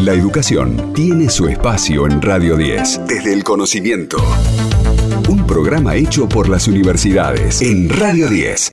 La educación tiene su espacio en Radio 10, desde el conocimiento. Un programa hecho por las universidades en Radio 10.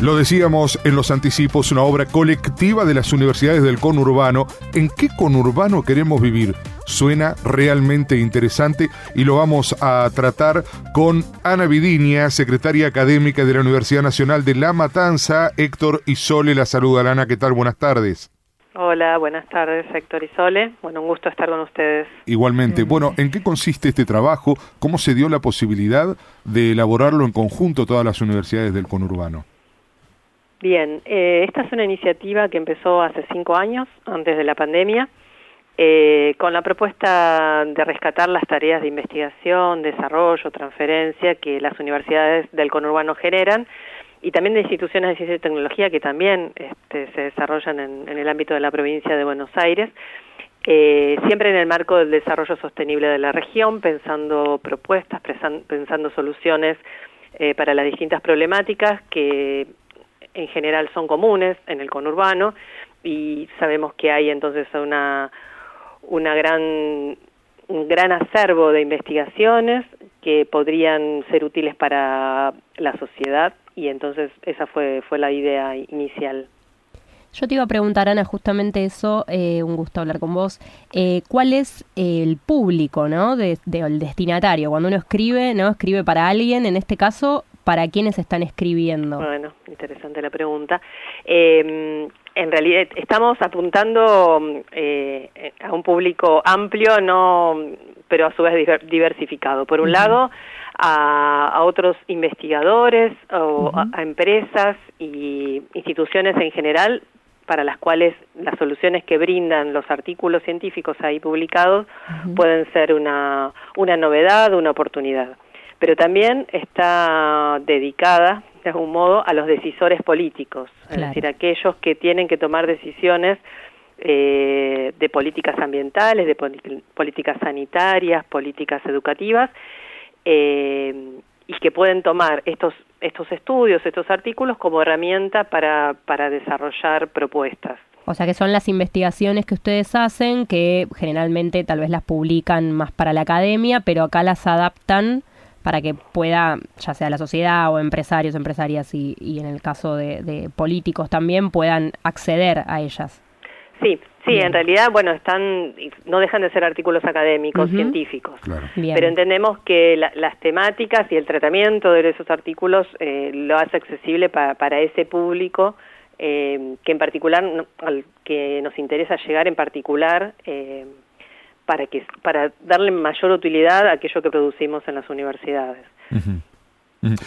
Lo decíamos en los anticipos, una obra colectiva de las universidades del conurbano. ¿En qué conurbano queremos vivir? Suena realmente interesante y lo vamos a tratar con Ana Vidinia, secretaria académica de la Universidad Nacional de La Matanza. Héctor Isole la saluda. Ana, ¿qué tal? Buenas tardes. Hola, buenas tardes, Héctor Isole. Bueno, un gusto estar con ustedes. Igualmente. Bueno, ¿en qué consiste este trabajo? ¿Cómo se dio la posibilidad de elaborarlo en conjunto todas las universidades del conurbano? Bien, eh, esta es una iniciativa que empezó hace cinco años, antes de la pandemia, eh, con la propuesta de rescatar las tareas de investigación, desarrollo, transferencia que las universidades del conurbano generan y también de instituciones de ciencia y tecnología que también este, se desarrollan en, el ámbito de la provincia de Buenos Aires. Eh, siempre en el marco del desarrollo sostenible de la región, pensando propuestas, pensando soluciones para las distintas problemáticas que en general son comunes en el conurbano y sabemos que hay entonces una, una gran, un gran acervo de investigaciones que podrían ser útiles para la sociedad y entonces esa fue, fue la idea inicial. Yo te iba a preguntar, Ana, justamente eso, eh, un gusto hablar con vos. Eh, ¿Cuál es el público, ¿no? De, el destinatario. Cuando uno escribe, ¿no? Escribe para alguien, en este caso, para quiénes están escribiendo? Bueno, interesante la pregunta. Eh, en realidad estamos apuntando eh, a un público amplio, no, pero a su vez diversificado. Por un lado, a, otros investigadores o a, empresas y instituciones en general para las cuales las soluciones que brindan los artículos científicos ahí publicados pueden ser una, una novedad, una oportunidad pero también está dedicada, de algún modo, a los decisores políticos, es decir, aquellos que tienen que tomar decisiones eh, de políticas ambientales, de políticas sanitarias, políticas educativas, eh, y que pueden tomar estos, estos estudios, estos artículos como herramienta para, para desarrollar propuestas. O sea que son las investigaciones que ustedes hacen, que generalmente tal vez las publican más para la academia, pero acá las adaptan para que pueda, ya sea la sociedad o empresarios, empresarias y, en el caso de, políticos también, puedan acceder a ellas. Sí, sí, en realidad, bueno, están, no dejan de ser artículos académicos, científicos, pero entendemos que las temáticas y el tratamiento de esos artículos eh, lo hace accesible para ese público eh, que en particular, al que nos interesa llegar en particular, eh, para que para darle mayor utilidad a aquello que producimos en las universidades.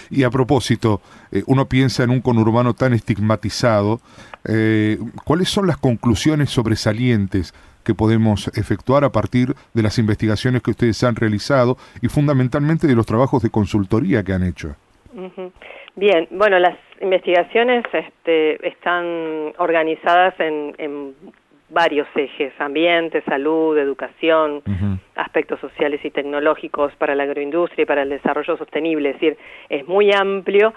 Y a propósito, eh, uno piensa en un conurbano tan estigmatizado, eh, ¿cuáles son las conclusiones sobresalientes que podemos efectuar a partir de las investigaciones que ustedes han realizado y fundamentalmente de los trabajos de consultoría que han hecho? Bien, bueno, las investigaciones este, están organizadas en, en varios ejes, ambiente, salud, educación, aspectos sociales y tecnológicos para la agroindustria y para el desarrollo sostenible, es decir, es muy amplio.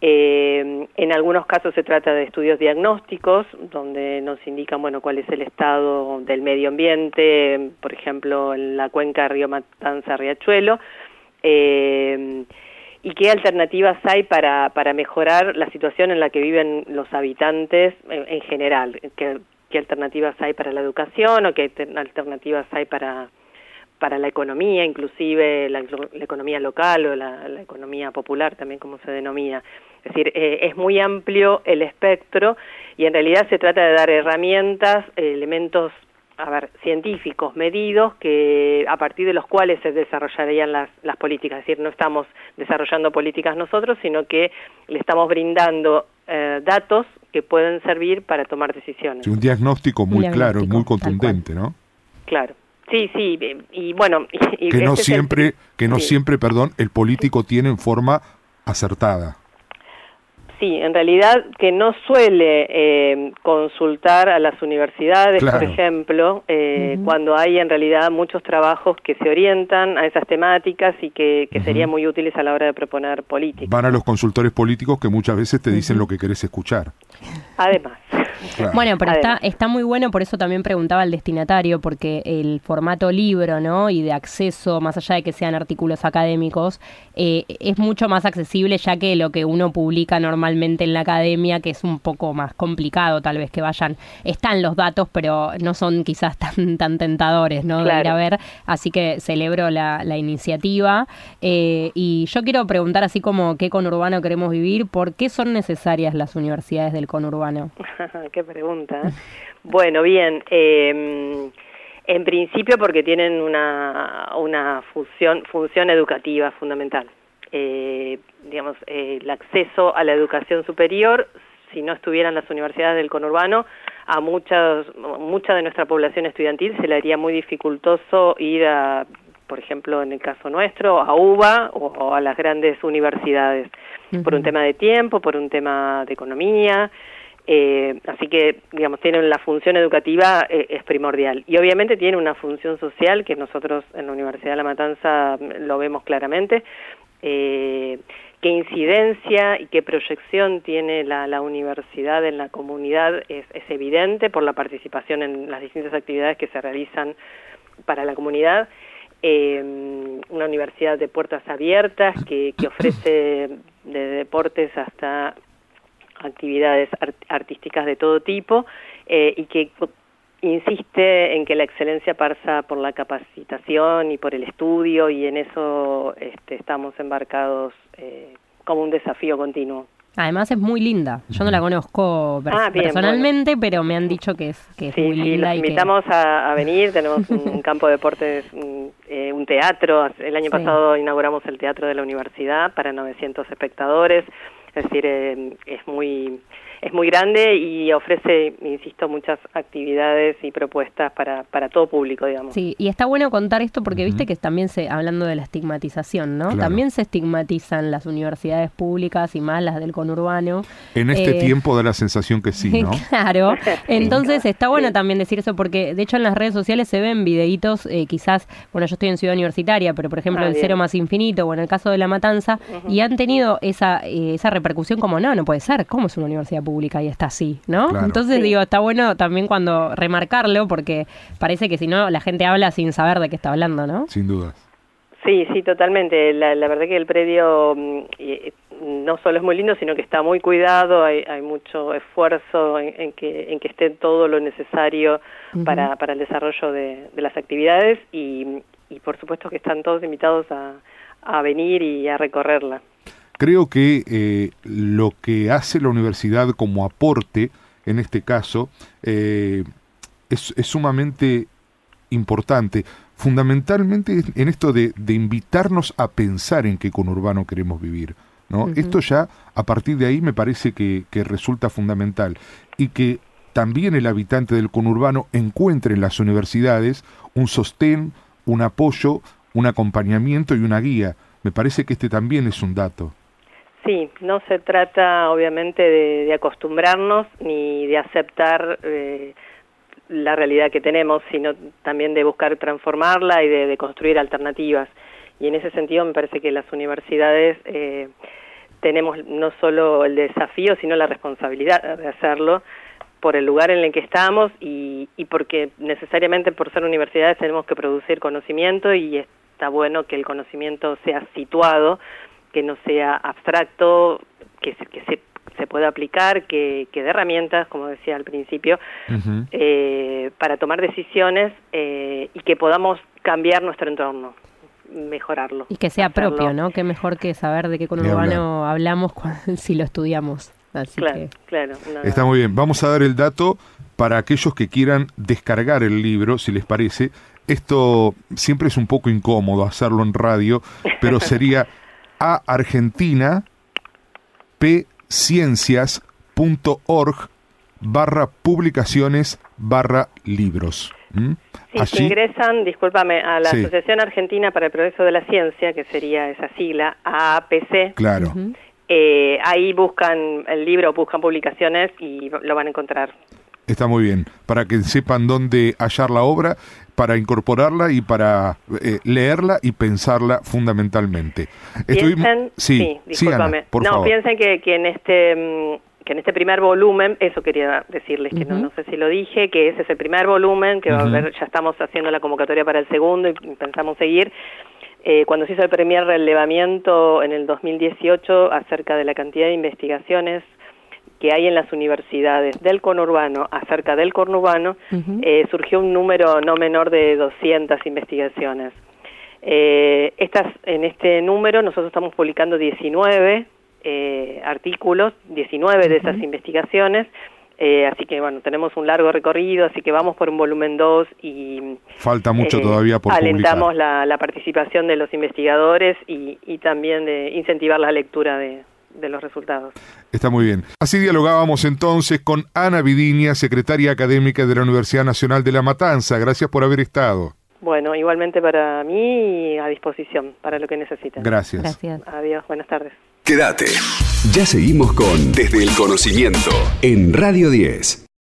Eh, en algunos casos se trata de estudios diagnósticos, donde nos indican, bueno, cuál es el estado del medio ambiente, por ejemplo, en la cuenca Río Matanza-Riachuelo, eh, y qué alternativas hay para, para mejorar la situación en la que viven los habitantes en, en general, que qué alternativas hay para la educación o qué alternativas hay para, para la economía, inclusive la, economía local o la, economía popular también como se denomina. Es decir, eh, es muy amplio el espectro y en realidad se trata de dar herramientas, elementos a ver, científicos, medidos, que a partir de los cuales se desarrollarían las, las políticas. Es decir, no estamos desarrollando políticas nosotros, sino que le estamos brindando eh, datos que pueden servir para tomar decisiones. un diagnóstico muy claro, muy contundente, ¿no? Claro. Sí, sí, y bueno, que no siempre, que no siempre, perdón, el político tiene en forma acertada. Sí, en realidad que no suele eh, consultar a las universidades, por ejemplo, eh, cuando hay en realidad muchos trabajos que se orientan a esas temáticas y que, serían muy útiles a la hora de proponer políticas. Van a los consultores políticos que muchas veces te dicen lo que querés escuchar. Además. Bueno, pero está, está muy bueno, por eso también preguntaba al destinatario, porque el formato libro, ¿no? Y de acceso, más allá de que sean artículos académicos, eh, es mucho más accesible ya que lo que uno publica normalmente en la academia, que es un poco más complicado, tal vez que vayan, están los datos, pero no son quizás tan, tan tentadores, ¿no? De ir a ver. Así que celebro la, iniciativa. Eh, y yo quiero preguntar, así como qué conurbano queremos vivir, ¿por qué son necesarias las universidades del conurbano? qué pregunta. ¿eh? bueno, bien. Eh, en principio porque tienen una, una función, función educativa fundamental. Eh, digamos, eh, el acceso a la educación superior, si no estuvieran las universidades del conurbano, a muchas, mucha de nuestra población estudiantil se le haría muy dificultoso ir a, por ejemplo, en el caso nuestro, a UBA o, a las grandes universidades, por un tema de tiempo, por un tema de economía, eh, así que, digamos, tiene la función educativa eh, es primordial. Y obviamente tiene una función social que nosotros en la Universidad de La Matanza lo vemos claramente. Eh, qué incidencia y qué proyección tiene la, universidad en la comunidad es, evidente por la participación en las distintas actividades que se realizan para la comunidad. una universidad de puertas abiertas que, que ofrece de deportes hasta actividades artísticas de todo tipo eh, y que insiste en que la excelencia pasa por la capacitación y por el estudio y en eso este, estamos embarcados eh, como un desafío continuo. Además es muy linda. Yo no la conozco ah, personalmente, pero me han dicho que es, que es muy linda. Sí, los invitamos a, venir. Tenemos un, campo de deportes, eh, un, teatro. El año pasado inauguramos el teatro de la universidad para 900 espectadores. Es decir, eh, es muy es muy grande y ofrece, insisto, muchas actividades y propuestas para, para todo público, digamos. Sí, y está bueno contar esto porque viste que también se, hablando de la estigmatización, ¿no? También se estigmatizan las universidades públicas y más las del conurbano. En este eh, tiempo da la sensación que sí, ¿no? claro. Entonces está bueno también decir eso porque de hecho en las redes sociales se ven videitos, eh, quizás, bueno, yo estoy en Ciudad Universitaria, pero por ejemplo ah, el Cero Más Infinito o en el caso de La Matanza, y han tenido esa, eh, esa repercusión como, no, no puede ser, ¿cómo es una universidad pública y está así, ¿no? Entonces digo, está bueno también cuando remarcarlo porque parece que si no la gente habla sin saber de qué está hablando, ¿no? Sin duda. Sí, sí, totalmente. La, verdad que el predio mm, no solo es muy lindo, sino que está muy cuidado, hay, hay mucho esfuerzo en, que, en que esté todo lo necesario para, para el desarrollo de, las actividades y, y por supuesto que están todos invitados a, a venir y a recorrerla. Creo que eh, lo que hace la universidad como aporte, en este caso, eh, es, sumamente importante, fundamentalmente en esto de, invitarnos a pensar en qué conurbano queremos vivir. ¿no? Esto ya, a partir de ahí, me parece que, que resulta fundamental. Y que también el habitante del conurbano encuentre en las universidades un sostén, un apoyo, un acompañamiento y una guía. Me parece que este también es un dato. Sí, no se trata obviamente de, acostumbrarnos ni de aceptar eh, la realidad que tenemos, sino también de buscar transformarla y de, construir alternativas. Y en ese sentido me parece que las universidades eh, tenemos no solo el desafío, sino la responsabilidad de hacerlo por el lugar en el que estamos y, y porque necesariamente por ser universidades tenemos que producir conocimiento y está bueno que el conocimiento sea situado que no sea abstracto, que se, que se, se pueda aplicar, que, que dé herramientas, como decía al principio, eh, para tomar decisiones eh, y que podamos cambiar nuestro entorno mejorarlo. Y que sea propio, ¿no? Qué mejor que saber de qué conurbano hablamos si lo estudiamos. Así claro, claro. Está muy bien. Vamos a dar el dato para aquellos que quieran descargar el libro, si les parece. Esto siempre es un poco incómodo hacerlo en radio, pero sería a Argentina pciencias.org barra publicaciones barra libros. Sí, si ingresan, discúlpame, a la Asociación Argentina para el Progreso de la Ciencia, que sería esa sigla, AAPC. Claro. eh, ahí buscan el libro, buscan publicaciones y lo van a encontrar. Está muy bien, para que sepan dónde hallar la obra, para incorporarla y para eh, leerla y pensarla fundamentalmente. Piensen, sí, discúlpame. no, piensen que, que en este mm, que en este primer volumen, eso quería decirles, que no, no sé si lo dije, que ese es el primer volumen, que va a haber, ya estamos haciendo la convocatoria para el segundo y pensamos seguir. Eh, cuando se hizo el primer relevamiento en el 2018 acerca de la cantidad de investigaciones que hay en las universidades del conurbano acerca del conurbano, eh, surgió un número no menor de 200 investigaciones. Eh, estas, en este número nosotros estamos publicando 19 eh, artículos, 19 de esas investigaciones, eh, así que bueno, tenemos un largo recorrido, así que vamos por un volumen 2 y... Falta mucho todavía por Alentamos la, la, participación de los investigadores y, y también de incentivar la lectura de, de los resultados. Está muy bien. Así dialogábamos entonces con Ana Vidinia, secretaria académica de la Universidad Nacional de La Matanza. Gracias por haber estado. Bueno, igualmente para mí y a disposición para lo que necesiten. Gracias. Gracias. Adiós, buenas tardes. Quédate. Ya seguimos con Desde el Conocimiento en Radio 10.